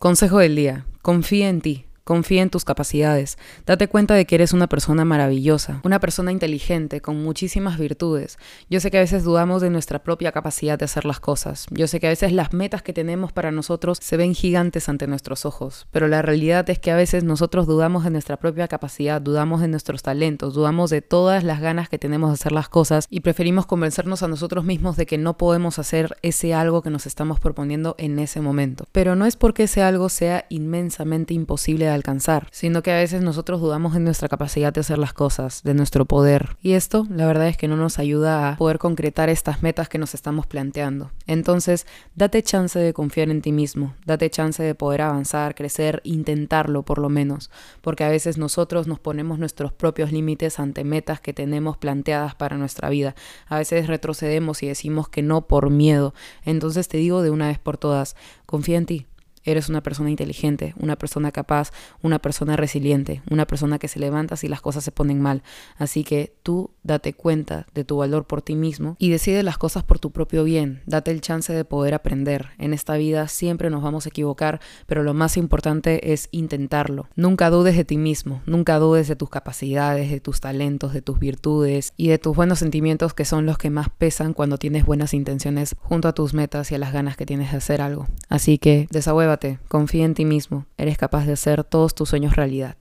Consejo del día. Confía en ti. Confía en tus capacidades. Date cuenta de que eres una persona maravillosa, una persona inteligente, con muchísimas virtudes. Yo sé que a veces dudamos de nuestra propia capacidad de hacer las cosas. Yo sé que a veces las metas que tenemos para nosotros se ven gigantes ante nuestros ojos. Pero la realidad es que a veces nosotros dudamos de nuestra propia capacidad, dudamos de nuestros talentos, dudamos de todas las ganas que tenemos de hacer las cosas y preferimos convencernos a nosotros mismos de que no podemos hacer ese algo que nos estamos proponiendo en ese momento. Pero no es porque ese algo sea inmensamente imposible de alcanzar, sino que a veces nosotros dudamos en nuestra capacidad de hacer las cosas, de nuestro poder. Y esto, la verdad es que no nos ayuda a poder concretar estas metas que nos estamos planteando. Entonces, date chance de confiar en ti mismo, date chance de poder avanzar, crecer, intentarlo por lo menos, porque a veces nosotros nos ponemos nuestros propios límites ante metas que tenemos planteadas para nuestra vida. A veces retrocedemos y decimos que no por miedo. Entonces te digo de una vez por todas, confía en ti, Eres una persona inteligente, una persona capaz, una persona resiliente, una persona que se levanta si las cosas se ponen mal. Así que tú date cuenta de tu valor por ti mismo y decide las cosas por tu propio bien. Date el chance de poder aprender. En esta vida siempre nos vamos a equivocar, pero lo más importante es intentarlo. Nunca dudes de ti mismo, nunca dudes de tus capacidades, de tus talentos, de tus virtudes y de tus buenos sentimientos que son los que más pesan cuando tienes buenas intenciones junto a tus metas y a las ganas que tienes de hacer algo. Así que desahueva confía en ti mismo, eres capaz de hacer todos tus sueños realidad.